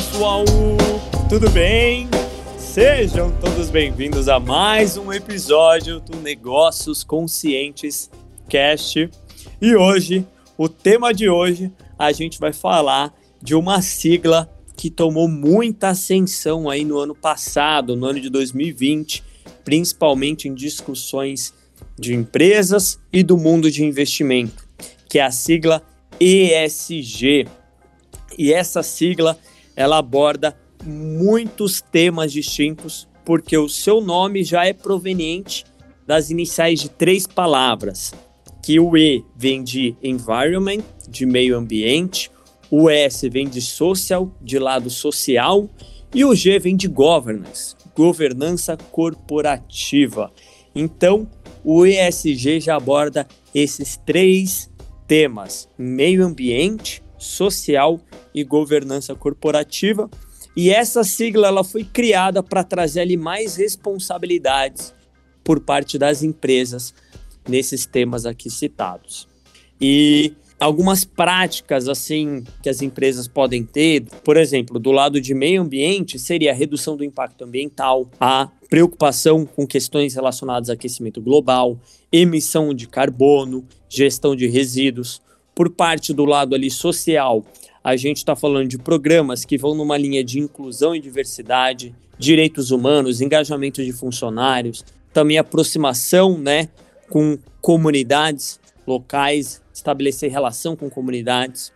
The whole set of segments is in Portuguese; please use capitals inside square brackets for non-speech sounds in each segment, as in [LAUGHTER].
Pessoal, tudo bem? Sejam todos bem-vindos a mais um episódio do Negócios Conscientes Cast. E hoje, o tema de hoje, a gente vai falar de uma sigla que tomou muita ascensão aí no ano passado, no ano de 2020, principalmente em discussões de empresas e do mundo de investimento, que é a sigla ESG. E essa sigla, ela aborda muitos temas distintos, porque o seu nome já é proveniente das iniciais de três palavras, que o E vem de environment, de meio ambiente, o S vem de social, de lado social, e o G vem de governance, governança corporativa. Então, o ESG já aborda esses três temas: meio ambiente, social e governança corporativa. E essa sigla ela foi criada para trazer ali mais responsabilidades por parte das empresas nesses temas aqui citados. E algumas práticas assim que as empresas podem ter, por exemplo, do lado de meio ambiente, seria a redução do impacto ambiental, a preocupação com questões relacionadas a aquecimento global, emissão de carbono, gestão de resíduos. Por parte do lado ali social, a gente está falando de programas que vão numa linha de inclusão e diversidade, direitos humanos, engajamento de funcionários, também aproximação né, com comunidades locais, estabelecer relação com comunidades.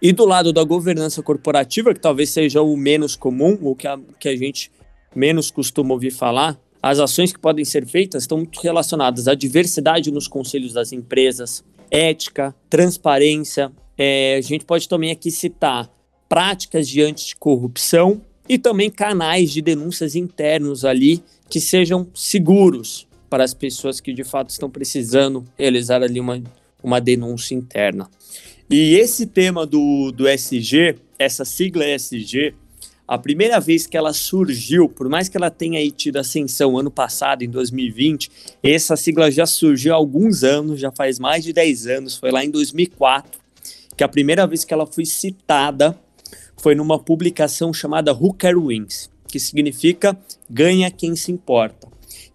E do lado da governança corporativa, que talvez seja o menos comum, o que a, que a gente menos costuma ouvir falar, as ações que podem ser feitas estão muito relacionadas à diversidade nos conselhos das empresas, ética, transparência, é, a gente pode também aqui citar práticas de anticorrupção e também canais de denúncias internos ali que sejam seguros para as pessoas que de fato estão precisando realizar ali uma, uma denúncia interna. E esse tema do, do SG, essa sigla SG, a primeira vez que ela surgiu, por mais que ela tenha tido ascensão ano passado, em 2020, essa sigla já surgiu há alguns anos, já faz mais de 10 anos, foi lá em 2004, que a primeira vez que ela foi citada foi numa publicação chamada Care Wins, que significa ganha quem se importa.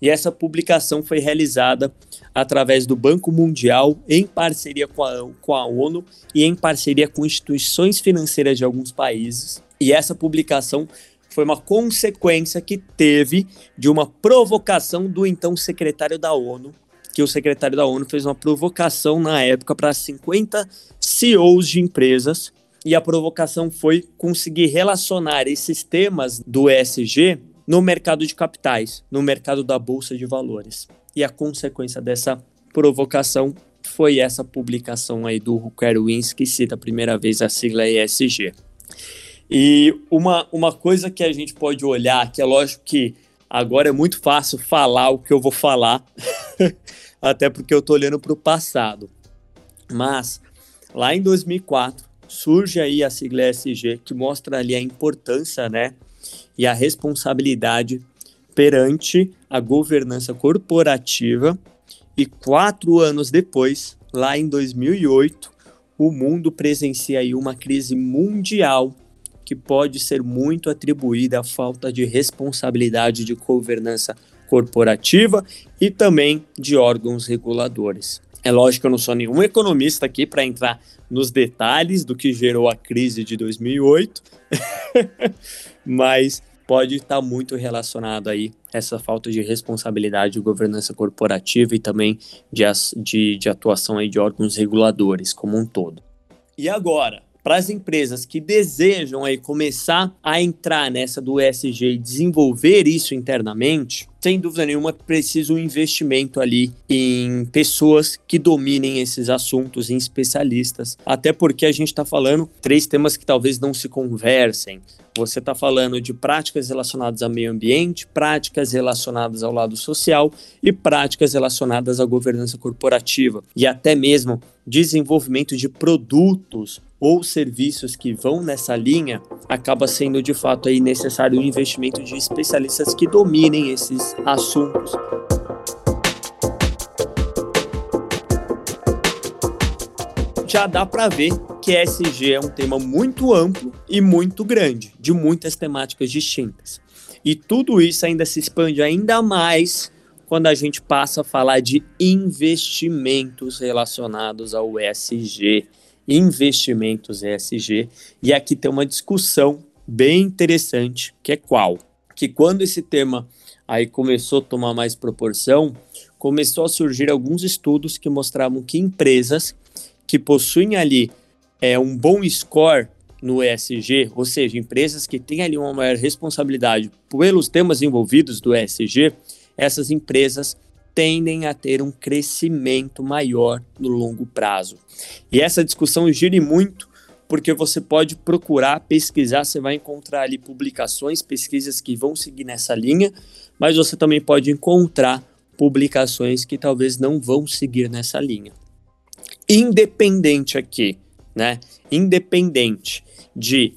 E essa publicação foi realizada através do Banco Mundial, em parceria com a, com a ONU e em parceria com instituições financeiras de alguns países. E essa publicação foi uma consequência que teve de uma provocação do então secretário da ONU, que o secretário da ONU fez uma provocação na época para 50 CEOs de empresas, e a provocação foi conseguir relacionar esses temas do ESG no mercado de capitais, no mercado da bolsa de valores. E a consequência dessa provocação foi essa publicação aí do Rucker Wins, que cita a primeira vez a sigla ESG. E uma, uma coisa que a gente pode olhar, que é lógico que agora é muito fácil falar o que eu vou falar, [LAUGHS] até porque eu estou olhando para o passado. Mas lá em 2004 surge aí a sigla ESG que mostra ali a importância, né, e a responsabilidade perante a governança corporativa. E quatro anos depois, lá em 2008, o mundo presencia aí uma crise mundial que pode ser muito atribuída à falta de responsabilidade de governança corporativa e também de órgãos reguladores. É lógico que eu não sou nenhum economista aqui para entrar nos detalhes do que gerou a crise de 2008, [LAUGHS] mas pode estar muito relacionado aí essa falta de responsabilidade de governança corporativa e também de, de, de atuação aí de órgãos reguladores como um todo. E agora, para as empresas que desejam aí começar a entrar nessa do ESG e desenvolver isso internamente, sem dúvida nenhuma, precisa um investimento ali em pessoas que dominem esses assuntos, em especialistas. Até porque a gente está falando três temas que talvez não se conversem. Você está falando de práticas relacionadas ao meio ambiente, práticas relacionadas ao lado social e práticas relacionadas à governança corporativa. E até mesmo desenvolvimento de produtos ou serviços que vão nessa linha, acaba sendo de fato aí necessário o investimento de especialistas que dominem esses assuntos. já dá para ver que ESG é um tema muito amplo e muito grande, de muitas temáticas distintas. E tudo isso ainda se expande ainda mais quando a gente passa a falar de investimentos relacionados ao ESG. Investimentos ESG. E aqui tem uma discussão bem interessante, que é qual? Que quando esse tema aí começou a tomar mais proporção, começou a surgir alguns estudos que mostravam que empresas que possuem ali é, um bom score no ESG, ou seja, empresas que têm ali uma maior responsabilidade pelos temas envolvidos do ESG, essas empresas tendem a ter um crescimento maior no longo prazo. E essa discussão gira muito porque você pode procurar, pesquisar, você vai encontrar ali publicações, pesquisas que vão seguir nessa linha, mas você também pode encontrar publicações que talvez não vão seguir nessa linha independente aqui, né? Independente de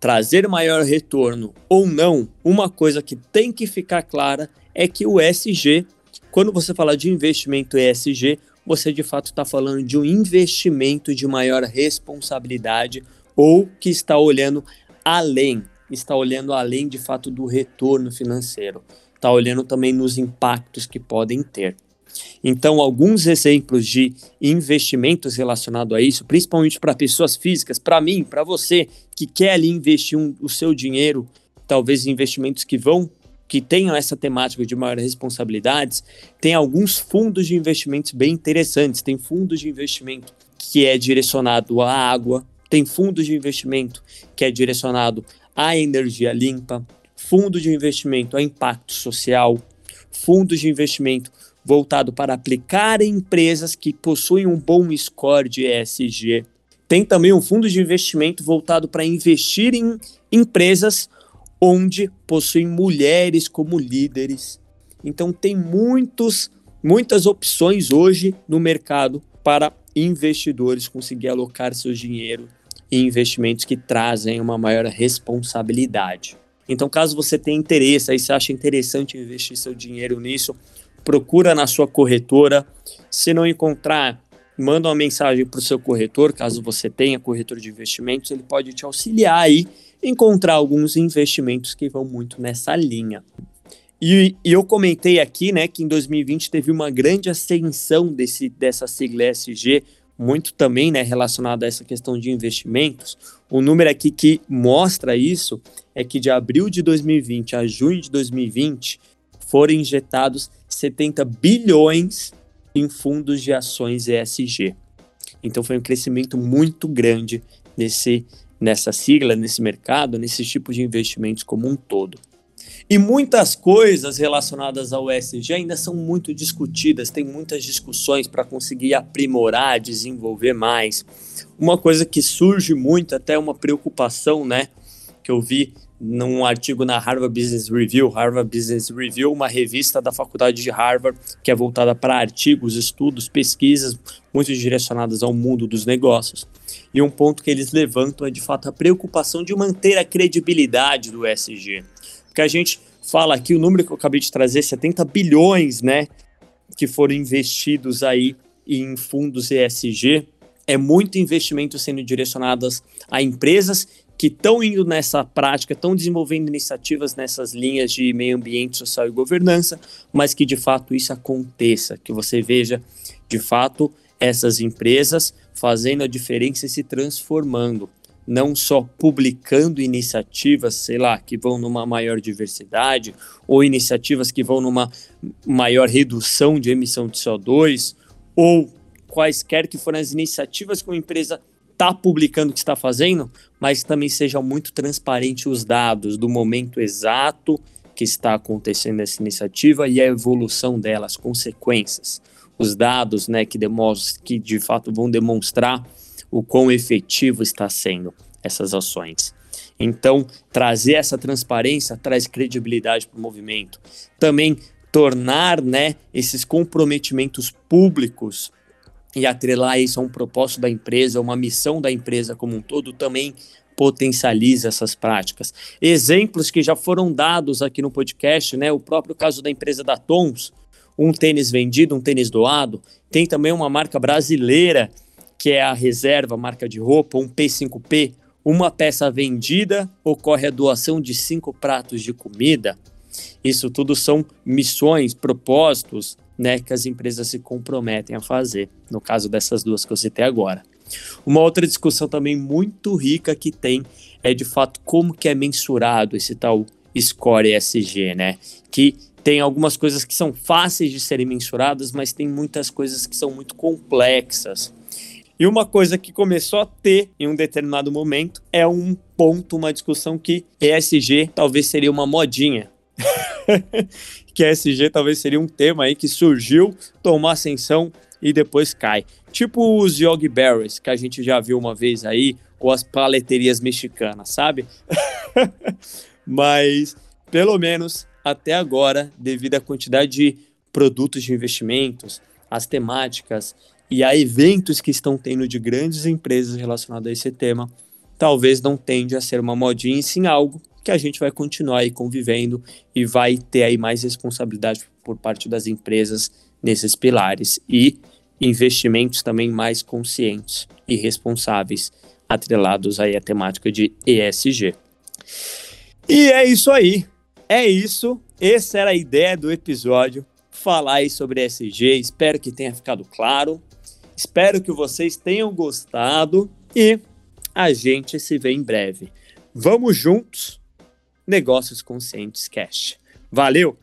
trazer maior retorno ou não, uma coisa que tem que ficar clara é que o SG, quando você fala de investimento ESG, você de fato está falando de um investimento de maior responsabilidade ou que está olhando além, está olhando além de fato do retorno financeiro, está olhando também nos impactos que podem ter. Então, alguns exemplos de investimentos relacionados a isso, principalmente para pessoas físicas, para mim, para você que quer ali investir um, o seu dinheiro, talvez investimentos que vão que tenham essa temática de maiores responsabilidades, tem alguns fundos de investimentos bem interessantes. Tem fundos de investimento que é direcionado à água, tem fundos de investimento que é direcionado à energia limpa, fundo de investimento a impacto social, fundos de investimento voltado para aplicar em empresas que possuem um bom score de ESG. Tem também um fundo de investimento voltado para investir em empresas onde possuem mulheres como líderes. Então tem muitos, muitas opções hoje no mercado para investidores conseguir alocar seu dinheiro em investimentos que trazem uma maior responsabilidade. Então, caso você tenha interesse, aí você acha interessante investir seu dinheiro nisso, procura na sua corretora. Se não encontrar, manda uma mensagem para o seu corretor, caso você tenha corretor de investimentos, ele pode te auxiliar aí encontrar alguns investimentos que vão muito nessa linha. E, e, eu comentei aqui, né, que em 2020 teve uma grande ascensão desse, dessa sigla ESG, muito também, né, relacionada a essa questão de investimentos. O número aqui que mostra isso é que de abril de 2020 a junho de 2020 foram injetados 70 bilhões em fundos de ações ESG. Então foi um crescimento muito grande nesse, nessa sigla, nesse mercado, nesse tipo de investimentos como um todo. E muitas coisas relacionadas ao ESG ainda são muito discutidas, tem muitas discussões para conseguir aprimorar, desenvolver mais. Uma coisa que surge muito, até uma preocupação, né, que eu vi num artigo na Harvard Business Review. Harvard Business Review, uma revista da faculdade de Harvard que é voltada para artigos, estudos, pesquisas muito direcionadas ao mundo dos negócios. E um ponto que eles levantam é de fato a preocupação de manter a credibilidade do SG. Porque a gente fala aqui, o número que eu acabei de trazer, 70 bilhões, né, que foram investidos aí em fundos ESG, é muito investimento sendo direcionadas a empresas que estão indo nessa prática, estão desenvolvendo iniciativas nessas linhas de meio ambiente, social e governança, mas que de fato isso aconteça, que você veja de fato essas empresas fazendo a diferença e se transformando, não só publicando iniciativas, sei lá, que vão numa maior diversidade, ou iniciativas que vão numa maior redução de emissão de CO2, ou quaisquer que forem as iniciativas que uma empresa está publicando o que está fazendo, mas também sejam muito transparentes os dados do momento exato que está acontecendo essa iniciativa e a evolução dela, as consequências, os dados, né, que que de fato vão demonstrar o quão efetivo está sendo essas ações. Então, trazer essa transparência traz credibilidade para o movimento. Também tornar, né, esses comprometimentos públicos e atrelar isso a um propósito da empresa, uma missão da empresa como um todo, também potencializa essas práticas. Exemplos que já foram dados aqui no podcast, né? O próprio caso da empresa da Tons, um tênis vendido, um tênis doado. Tem também uma marca brasileira que é a reserva, marca de roupa, um P5P, uma peça vendida, ocorre a doação de cinco pratos de comida. Isso tudo são missões, propósitos, né, que as empresas se comprometem a fazer, no caso dessas duas que eu citei agora. Uma outra discussão também muito rica que tem é de fato como que é mensurado esse tal score ESG, né? Que tem algumas coisas que são fáceis de serem mensuradas, mas tem muitas coisas que são muito complexas. E uma coisa que começou a ter em um determinado momento é um ponto, uma discussão que ESG talvez seria uma modinha. [LAUGHS] que ESG talvez seria um tema aí que surgiu, tomou ascensão e depois cai. Tipo os Yogi Berries, que a gente já viu uma vez aí, ou as paleterias mexicanas, sabe? [LAUGHS] Mas, pelo menos até agora, devido à quantidade de produtos de investimentos, as temáticas e a eventos que estão tendo de grandes empresas relacionados a esse tema, talvez não tende a ser uma modinha, e sim algo que a gente vai continuar aí convivendo e vai ter aí mais responsabilidade por parte das empresas nesses pilares e investimentos também mais conscientes e responsáveis atrelados aí à temática de ESG. E é isso aí. É isso. Essa era a ideia do episódio. Falar aí sobre ESG. Espero que tenha ficado claro. Espero que vocês tenham gostado e a gente se vê em breve. Vamos juntos. Negócios Conscientes Cash. Valeu!